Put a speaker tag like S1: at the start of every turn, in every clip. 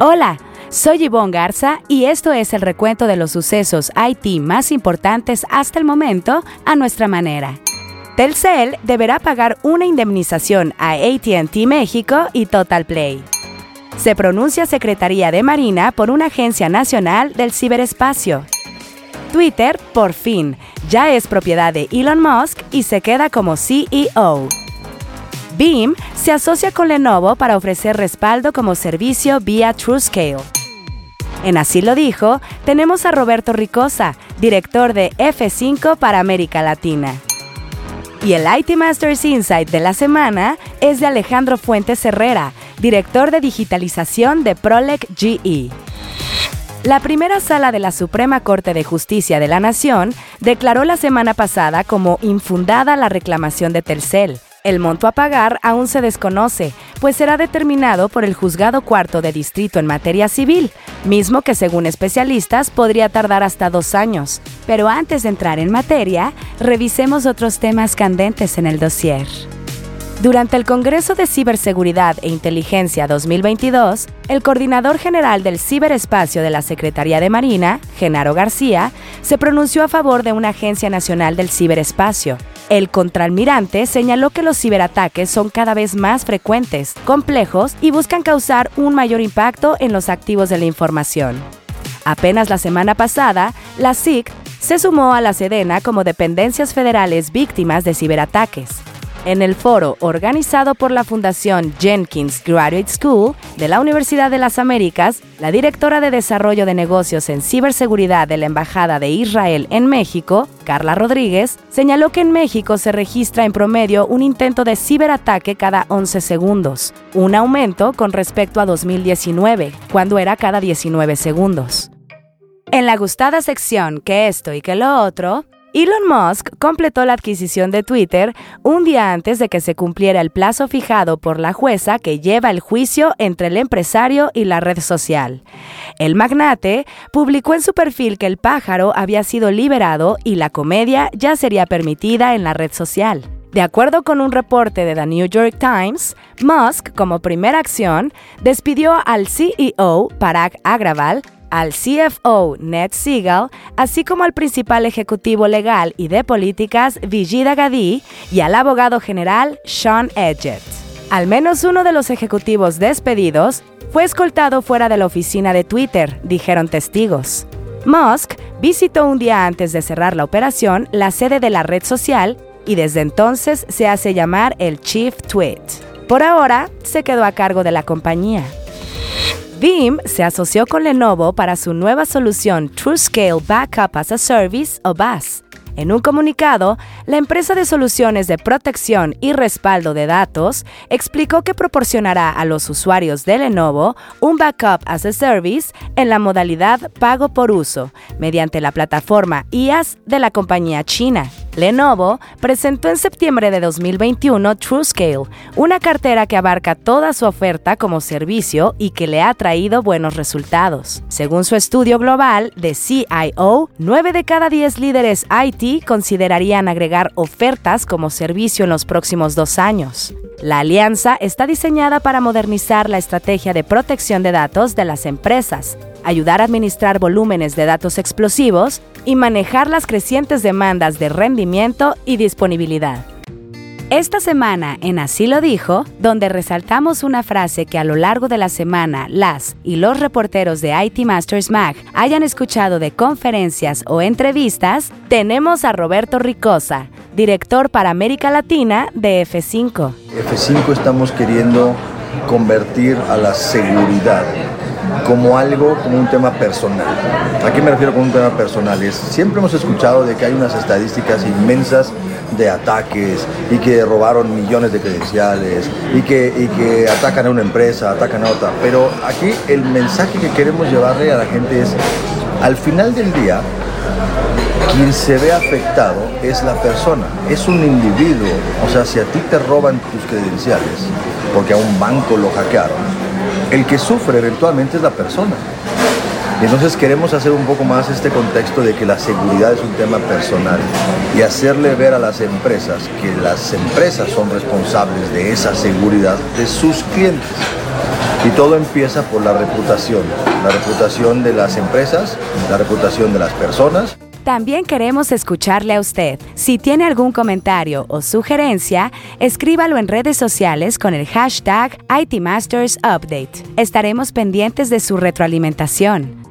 S1: Hola, soy Yvonne Garza y esto es el recuento de los sucesos IT más importantes hasta el momento a nuestra manera. Telcel deberá pagar una indemnización a ATT México y Total Play. Se pronuncia Secretaría de Marina por una agencia nacional del ciberespacio. Twitter, por fin, ya es propiedad de Elon Musk y se queda como CEO. Beam se asocia con Lenovo para ofrecer respaldo como servicio vía TrueScale. En Así lo dijo, tenemos a Roberto Ricosa, director de F5 para América Latina. Y el IT Masters Insight de la semana es de Alejandro Fuentes Herrera, director de digitalización de Prolec GE. La primera sala de la Suprema Corte de Justicia de la Nación declaró la semana pasada como infundada la reclamación de Telcel. El monto a pagar aún se desconoce, pues será determinado por el Juzgado Cuarto de Distrito en materia civil, mismo que según especialistas podría tardar hasta dos años. Pero antes de entrar en materia, revisemos otros temas candentes en el dossier. Durante el Congreso de Ciberseguridad e Inteligencia 2022, el coordinador general del ciberespacio de la Secretaría de Marina, Genaro García, se pronunció a favor de una Agencia Nacional del Ciberespacio. El contraalmirante señaló que los ciberataques son cada vez más frecuentes, complejos y buscan causar un mayor impacto en los activos de la información. Apenas la semana pasada, la SIC se sumó a la Sedena como dependencias federales víctimas de ciberataques. En el foro organizado por la Fundación Jenkins Graduate School de la Universidad de las Américas, la directora de Desarrollo de Negocios en Ciberseguridad de la Embajada de Israel en México, Carla Rodríguez, señaló que en México se registra en promedio un intento de ciberataque cada 11 segundos, un aumento con respecto a 2019, cuando era cada 19 segundos. En la gustada sección que esto y que lo otro, Elon Musk completó la adquisición de Twitter un día antes de que se cumpliera el plazo fijado por la jueza que lleva el juicio entre el empresario y la red social. El magnate publicó en su perfil que el pájaro había sido liberado y la comedia ya sería permitida en la red social. De acuerdo con un reporte de The New York Times, Musk, como primera acción, despidió al CEO Parag Agrawal al CFO Ned Siegel, así como al principal ejecutivo legal y de políticas Vijida Gadi y al abogado general Sean Edgett. Al menos uno de los ejecutivos despedidos fue escoltado fuera de la oficina de Twitter, dijeron testigos. Musk visitó un día antes de cerrar la operación la sede de la red social y desde entonces se hace llamar el Chief Tweet. Por ahora, se quedó a cargo de la compañía. Veeam se asoció con Lenovo para su nueva solución TrueScale Backup as a Service o BAS. En un comunicado, la empresa de soluciones de protección y respaldo de datos explicó que proporcionará a los usuarios de Lenovo un backup as a service en la modalidad pago por uso, mediante la plataforma IaaS de la compañía china. Lenovo presentó en septiembre de 2021 TrueScale, una cartera que abarca toda su oferta como servicio y que le ha traído buenos resultados. Según su estudio global de CIO, 9 de cada 10 líderes IT considerarían agregar ofertas como servicio en los próximos dos años. La alianza está diseñada para modernizar la estrategia de protección de datos de las empresas, ayudar a administrar volúmenes de datos explosivos y manejar las crecientes demandas de rendimiento y disponibilidad. Esta semana en Así lo dijo, donde resaltamos una frase que a lo largo de la semana las y los reporteros de IT Masters Mag hayan escuchado de conferencias o entrevistas, tenemos a Roberto Ricosa, director para América Latina de F5.
S2: F5 estamos queriendo convertir a la seguridad como algo, como un tema personal. ¿A qué me refiero con un tema personal? Es, siempre hemos escuchado de que hay unas estadísticas inmensas de ataques y que robaron millones de credenciales y que, y que atacan a una empresa, atacan a otra. Pero aquí el mensaje que queremos llevarle a la gente es, al final del día, quien se ve afectado es la persona, es un individuo. O sea, si a ti te roban tus credenciales porque a un banco lo hackearon, el que sufre eventualmente es la persona. Entonces queremos hacer un poco más este contexto de que la seguridad es un tema personal y hacerle ver a las empresas que las empresas son responsables de esa seguridad de sus clientes. Y todo empieza por la reputación, la reputación de las empresas, la reputación de las personas.
S1: También queremos escucharle a usted. Si tiene algún comentario o sugerencia, escríbalo en redes sociales con el hashtag ITMastersUpdate. Estaremos pendientes de su retroalimentación.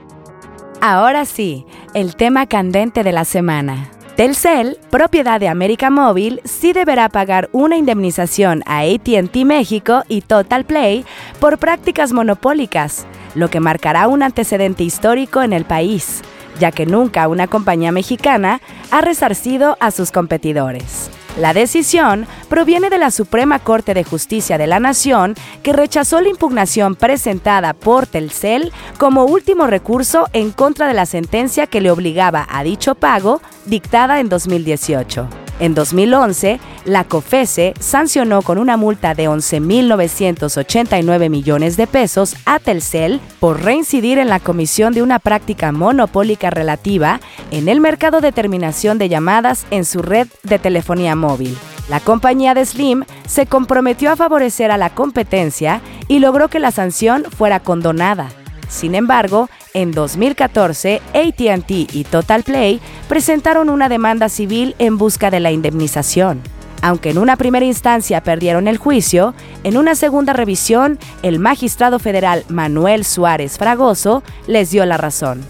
S1: Ahora sí, el tema candente de la semana. Telcel, propiedad de América Móvil, sí deberá pagar una indemnización a ATT México y Total Play por prácticas monopólicas, lo que marcará un antecedente histórico en el país ya que nunca una compañía mexicana ha resarcido a sus competidores. La decisión proviene de la Suprema Corte de Justicia de la Nación, que rechazó la impugnación presentada por Telcel como último recurso en contra de la sentencia que le obligaba a dicho pago, dictada en 2018. En 2011, la COFESE sancionó con una multa de 11.989 millones de pesos a Telcel por reincidir en la comisión de una práctica monopólica relativa en el mercado de terminación de llamadas en su red de telefonía móvil. La compañía de Slim se comprometió a favorecer a la competencia y logró que la sanción fuera condonada. Sin embargo, en 2014, ATT y Total Play presentaron una demanda civil en busca de la indemnización. Aunque en una primera instancia perdieron el juicio, en una segunda revisión, el magistrado federal Manuel Suárez Fragoso les dio la razón.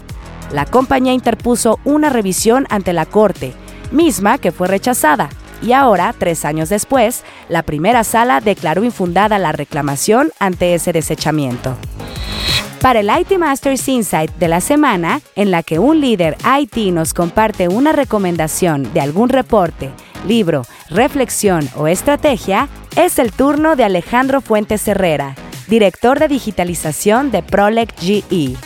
S1: La compañía interpuso una revisión ante la Corte, misma que fue rechazada, y ahora, tres años después, la primera sala declaró infundada la reclamación ante ese desechamiento para el IT Masters Insight de la semana, en la que un líder IT nos comparte una recomendación de algún reporte, libro, reflexión o estrategia, es el turno de Alejandro Fuentes Herrera, director de digitalización de Prolec GE.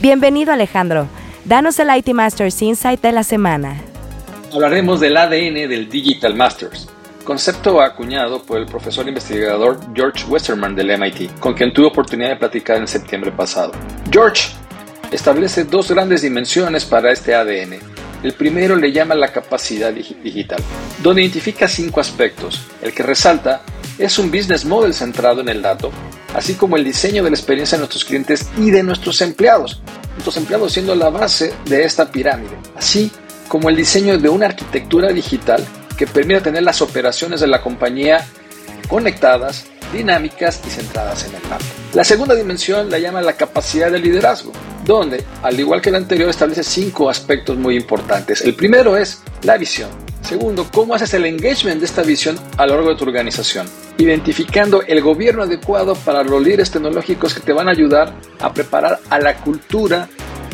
S1: Bienvenido Alejandro, danos el IT Masters Insight de la semana.
S3: Hablaremos del ADN del Digital Masters concepto acuñado por el profesor investigador George Westerman del MIT, con quien tuve oportunidad de platicar en septiembre pasado. George establece dos grandes dimensiones para este ADN. El primero le llama la capacidad digital, donde identifica cinco aspectos. El que resalta es un business model centrado en el dato, así como el diseño de la experiencia de nuestros clientes y de nuestros empleados, nuestros empleados siendo la base de esta pirámide, así como el diseño de una arquitectura digital que permite tener las operaciones de la compañía conectadas, dinámicas y centradas en el dato. La segunda dimensión la llama la capacidad de liderazgo, donde, al igual que la anterior, establece cinco aspectos muy importantes. El primero es la visión. Segundo, cómo haces el engagement de esta visión a lo largo de tu organización, identificando el gobierno adecuado para los líderes tecnológicos que te van a ayudar a preparar a la cultura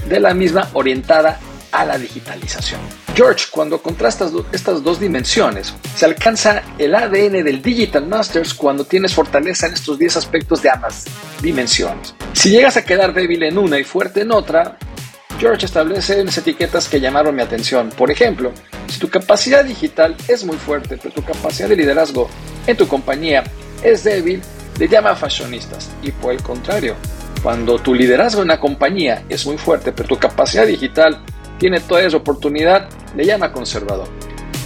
S3: de la misma orientada a la digitalización. George, cuando contrastas estas dos dimensiones, se alcanza el ADN del Digital Masters cuando tienes fortaleza en estos 10 aspectos de ambas dimensiones. Si llegas a quedar débil en una y fuerte en otra, George establece unas etiquetas que llamaron mi atención. Por ejemplo, si tu capacidad digital es muy fuerte, pero tu capacidad de liderazgo en tu compañía es débil, le llama fashionistas. Y por el contrario, cuando tu liderazgo en la compañía es muy fuerte, pero tu capacidad digital tiene toda esa oportunidad, le llama conservador.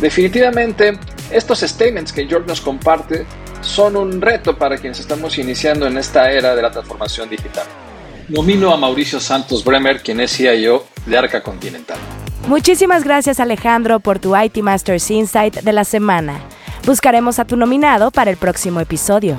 S3: Definitivamente, estos statements que George nos comparte son un reto para quienes estamos iniciando en esta era de la transformación digital. Nomino a Mauricio Santos Bremer, quien es CIO de Arca Continental.
S1: Muchísimas gracias Alejandro por tu IT Masters Insight de la semana. Buscaremos a tu nominado para el próximo episodio.